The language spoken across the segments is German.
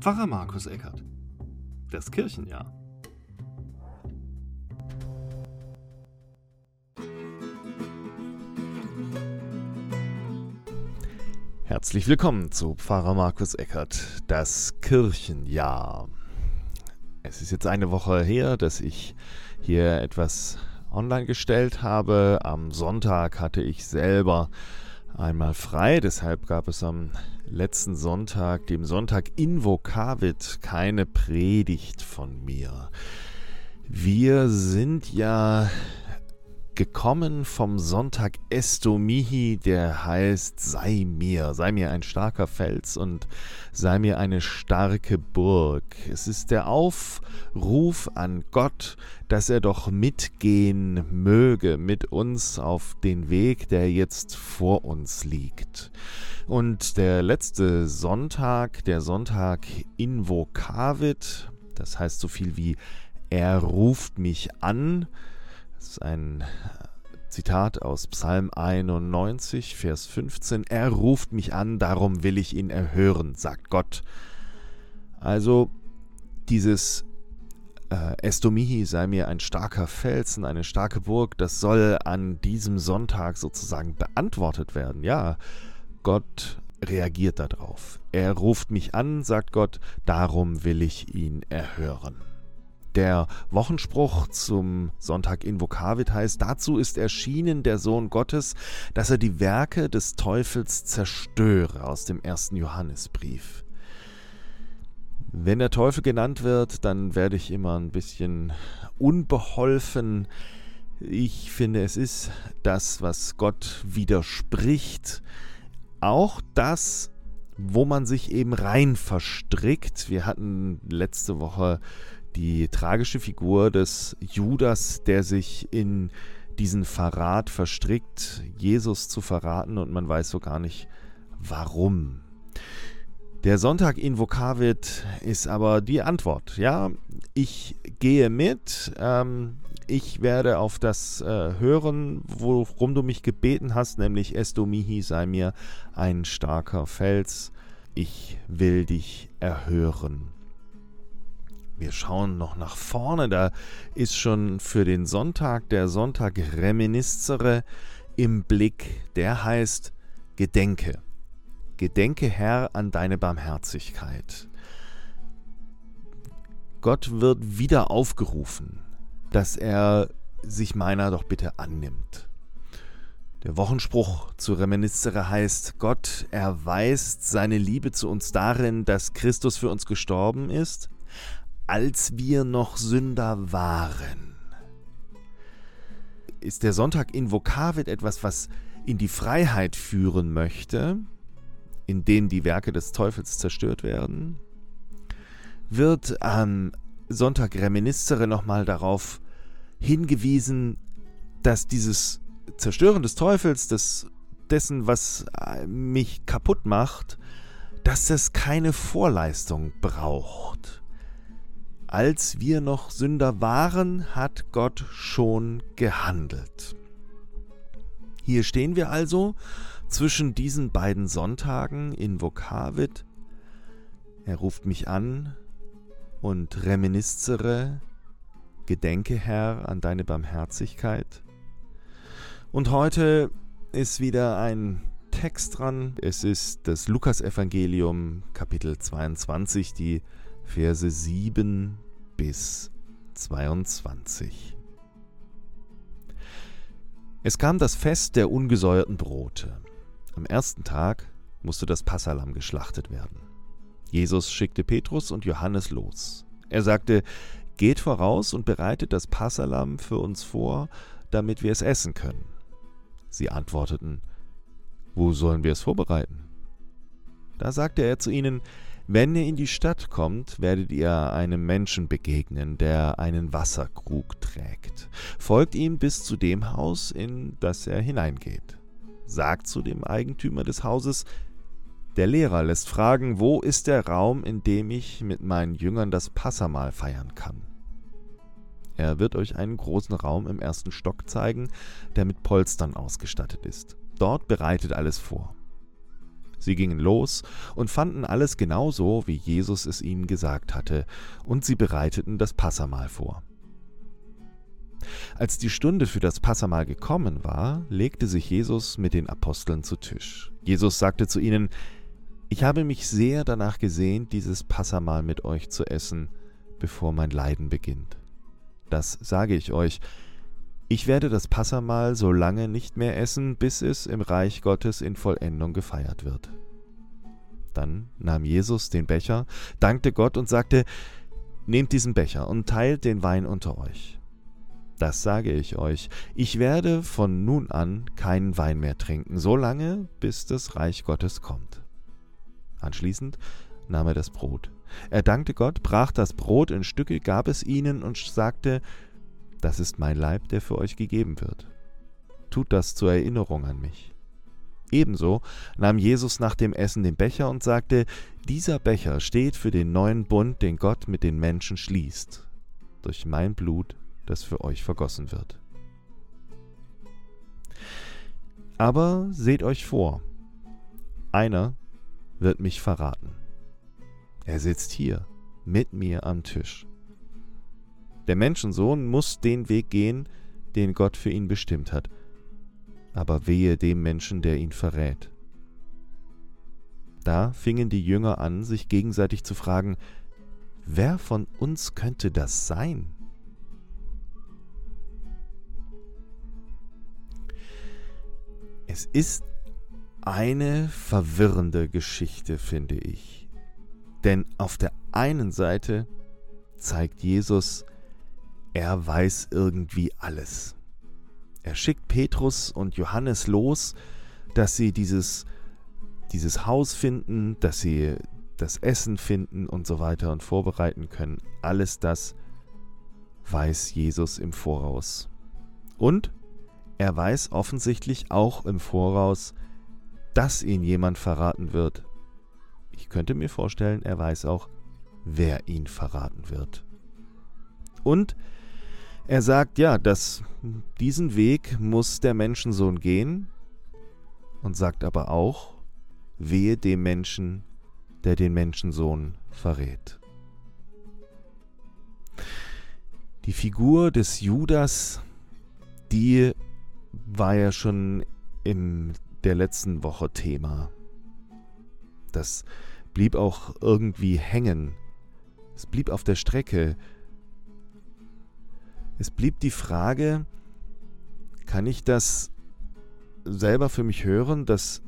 Pfarrer Markus Eckert. Das Kirchenjahr. Herzlich willkommen zu Pfarrer Markus Eckert, das Kirchenjahr. Es ist jetzt eine Woche her, dass ich hier etwas online gestellt habe. Am Sonntag hatte ich selber einmal frei, deshalb gab es am letzten Sonntag, dem Sonntag Invocavit, keine Predigt von mir. Wir sind ja gekommen vom Sonntag Estomihi, der heißt Sei mir, sei mir ein starker Fels und sei mir eine starke Burg. Es ist der Aufruf an Gott, dass er doch mitgehen möge mit uns auf den Weg, der jetzt vor uns liegt. Und der letzte Sonntag, der Sonntag Invocavit, das heißt so viel wie er ruft mich an, das ist ein Zitat aus Psalm 91, Vers 15. Er ruft mich an, darum will ich ihn erhören, sagt Gott. Also dieses äh, Estomihi sei mir ein starker Felsen, eine starke Burg, das soll an diesem Sonntag sozusagen beantwortet werden. Ja, Gott reagiert darauf. Er ruft mich an, sagt Gott, darum will ich ihn erhören. Der Wochenspruch zum Sonntag Invocavit heißt, dazu ist erschienen der Sohn Gottes, dass er die Werke des Teufels zerstöre aus dem ersten Johannesbrief. Wenn der Teufel genannt wird, dann werde ich immer ein bisschen unbeholfen. Ich finde, es ist das, was Gott widerspricht. Auch das, wo man sich eben rein verstrickt. Wir hatten letzte Woche die tragische Figur des Judas, der sich in diesen Verrat verstrickt, Jesus zu verraten und man weiß so gar nicht warum. Der Sonntag Invocavit ist aber die Antwort. Ja, ich gehe mit. Ähm, ich werde auf das äh, hören, worum du mich gebeten hast, nämlich Estomihi sei mir ein starker Fels. Ich will dich erhören. Wir schauen noch nach vorne, da ist schon für den Sonntag der Sonntag Reminiscere im Blick, der heißt Gedenke. Gedenke, Herr, an deine Barmherzigkeit. Gott wird wieder aufgerufen, dass er sich meiner doch bitte annimmt. Der Wochenspruch zu Reminiscere heißt, Gott erweist seine Liebe zu uns darin, dass Christus für uns gestorben ist, als wir noch Sünder waren. Ist der Sonntag Invocavit etwas, was in die Freiheit führen möchte, in denen die Werke des Teufels zerstört werden? Wird am Sonntag Reminiscere nochmal darauf hingewiesen, dass dieses Zerstören des Teufels, des, dessen, was mich kaputt macht, dass es keine Vorleistung braucht als wir noch Sünder waren, hat Gott schon gehandelt. Hier stehen wir also zwischen diesen beiden Sonntagen in Vokavit. Er ruft mich an und reminiscere, gedenke Herr an deine Barmherzigkeit. Und heute ist wieder ein Text dran. Es ist das Lukasevangelium Kapitel 22, die Verse 7 bis 22. Es kam das Fest der ungesäuerten Brote. Am ersten Tag musste das Passalam geschlachtet werden. Jesus schickte Petrus und Johannes los. Er sagte, Geht voraus und bereitet das Passalam für uns vor, damit wir es essen können. Sie antworteten, Wo sollen wir es vorbereiten? Da sagte er zu ihnen, wenn ihr in die Stadt kommt, werdet ihr einem Menschen begegnen, der einen Wasserkrug trägt. Folgt ihm bis zu dem Haus, in das er hineingeht. Sagt zu dem Eigentümer des Hauses, der Lehrer lässt fragen, wo ist der Raum, in dem ich mit meinen Jüngern das Passamahl feiern kann. Er wird euch einen großen Raum im ersten Stock zeigen, der mit Polstern ausgestattet ist. Dort bereitet alles vor. Sie gingen los und fanden alles genauso, wie Jesus es ihnen gesagt hatte, und sie bereiteten das Passamahl vor. Als die Stunde für das Passamahl gekommen war, legte sich Jesus mit den Aposteln zu Tisch. Jesus sagte zu ihnen, Ich habe mich sehr danach gesehnt, dieses Passamahl mit euch zu essen, bevor mein Leiden beginnt. Das sage ich euch, ich werde das Passamahl so lange nicht mehr essen, bis es im Reich Gottes in Vollendung gefeiert wird. Dann nahm Jesus den Becher, dankte Gott und sagte, Nehmt diesen Becher und teilt den Wein unter euch. Das sage ich euch, ich werde von nun an keinen Wein mehr trinken, so lange, bis das Reich Gottes kommt. Anschließend nahm er das Brot. Er dankte Gott, brach das Brot in Stücke, gab es ihnen und sagte, das ist mein Leib, der für euch gegeben wird. Tut das zur Erinnerung an mich. Ebenso nahm Jesus nach dem Essen den Becher und sagte, dieser Becher steht für den neuen Bund, den Gott mit den Menschen schließt, durch mein Blut, das für euch vergossen wird. Aber seht euch vor, einer wird mich verraten. Er sitzt hier mit mir am Tisch. Der Menschensohn muss den Weg gehen, den Gott für ihn bestimmt hat. Aber wehe dem Menschen, der ihn verrät. Da fingen die Jünger an, sich gegenseitig zu fragen, wer von uns könnte das sein? Es ist eine verwirrende Geschichte, finde ich. Denn auf der einen Seite zeigt Jesus er weiß irgendwie alles. Er schickt Petrus und Johannes los, dass sie dieses, dieses Haus finden, dass sie das Essen finden und so weiter und vorbereiten können. Alles das weiß Jesus im Voraus. Und er weiß offensichtlich auch im Voraus, dass ihn jemand verraten wird. Ich könnte mir vorstellen, er weiß auch, wer ihn verraten wird. Und er sagt, ja, dass diesen Weg muss der Menschensohn gehen und sagt aber auch, wehe dem Menschen, der den Menschensohn verrät. Die Figur des Judas, die war ja schon in der letzten Woche Thema. Das blieb auch irgendwie hängen. Es blieb auf der Strecke. Es blieb die Frage, kann ich das selber für mich hören, dass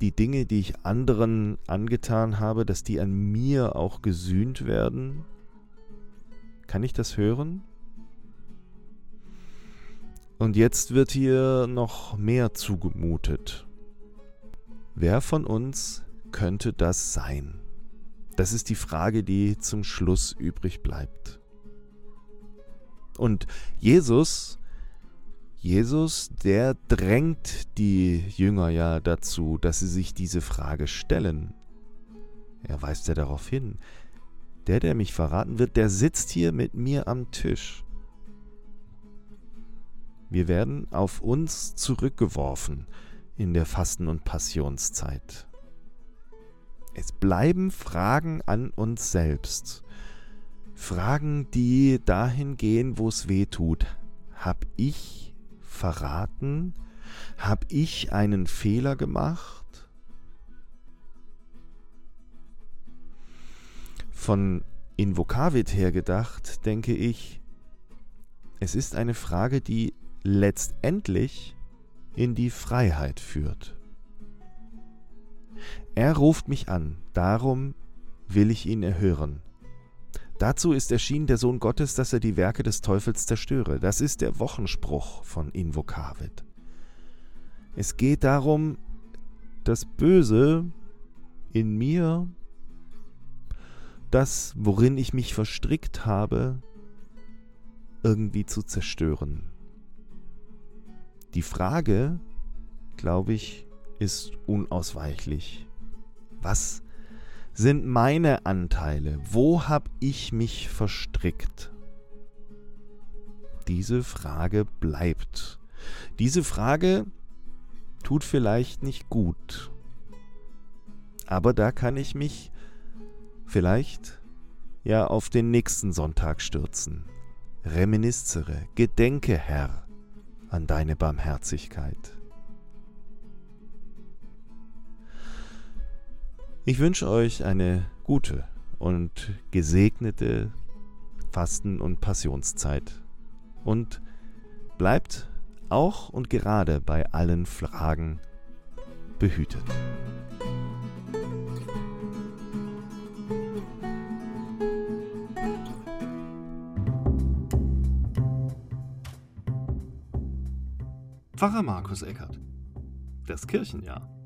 die Dinge, die ich anderen angetan habe, dass die an mir auch gesühnt werden? Kann ich das hören? Und jetzt wird hier noch mehr zugemutet. Wer von uns könnte das sein? Das ist die Frage, die zum Schluss übrig bleibt. Und Jesus, Jesus, der drängt die Jünger ja dazu, dass sie sich diese Frage stellen. Er weist ja darauf hin. Der, der mich verraten wird, der sitzt hier mit mir am Tisch. Wir werden auf uns zurückgeworfen in der Fasten- und Passionszeit. Es bleiben Fragen an uns selbst. Fragen, die dahin gehen, wo es weh tut. Hab ich verraten? Hab ich einen Fehler gemacht? Von Invokavit her gedacht, denke ich, es ist eine Frage, die letztendlich in die Freiheit führt. Er ruft mich an, darum will ich ihn erhören. Dazu ist erschienen der Sohn Gottes, dass er die Werke des Teufels zerstöre. Das ist der Wochenspruch von Invokavit. Es geht darum, das Böse in mir, das, worin ich mich verstrickt habe, irgendwie zu zerstören. Die Frage, glaube ich, ist unausweichlich. Was sind meine Anteile? Wo habe ich mich verstrickt? Diese Frage bleibt. Diese Frage tut vielleicht nicht gut. Aber da kann ich mich vielleicht ja auf den nächsten Sonntag stürzen. Reminiscere, gedenke, Herr, an deine Barmherzigkeit. Ich wünsche euch eine gute und gesegnete Fasten- und Passionszeit und bleibt auch und gerade bei allen Fragen behütet. Pfarrer Markus Eckert. Das Kirchenjahr.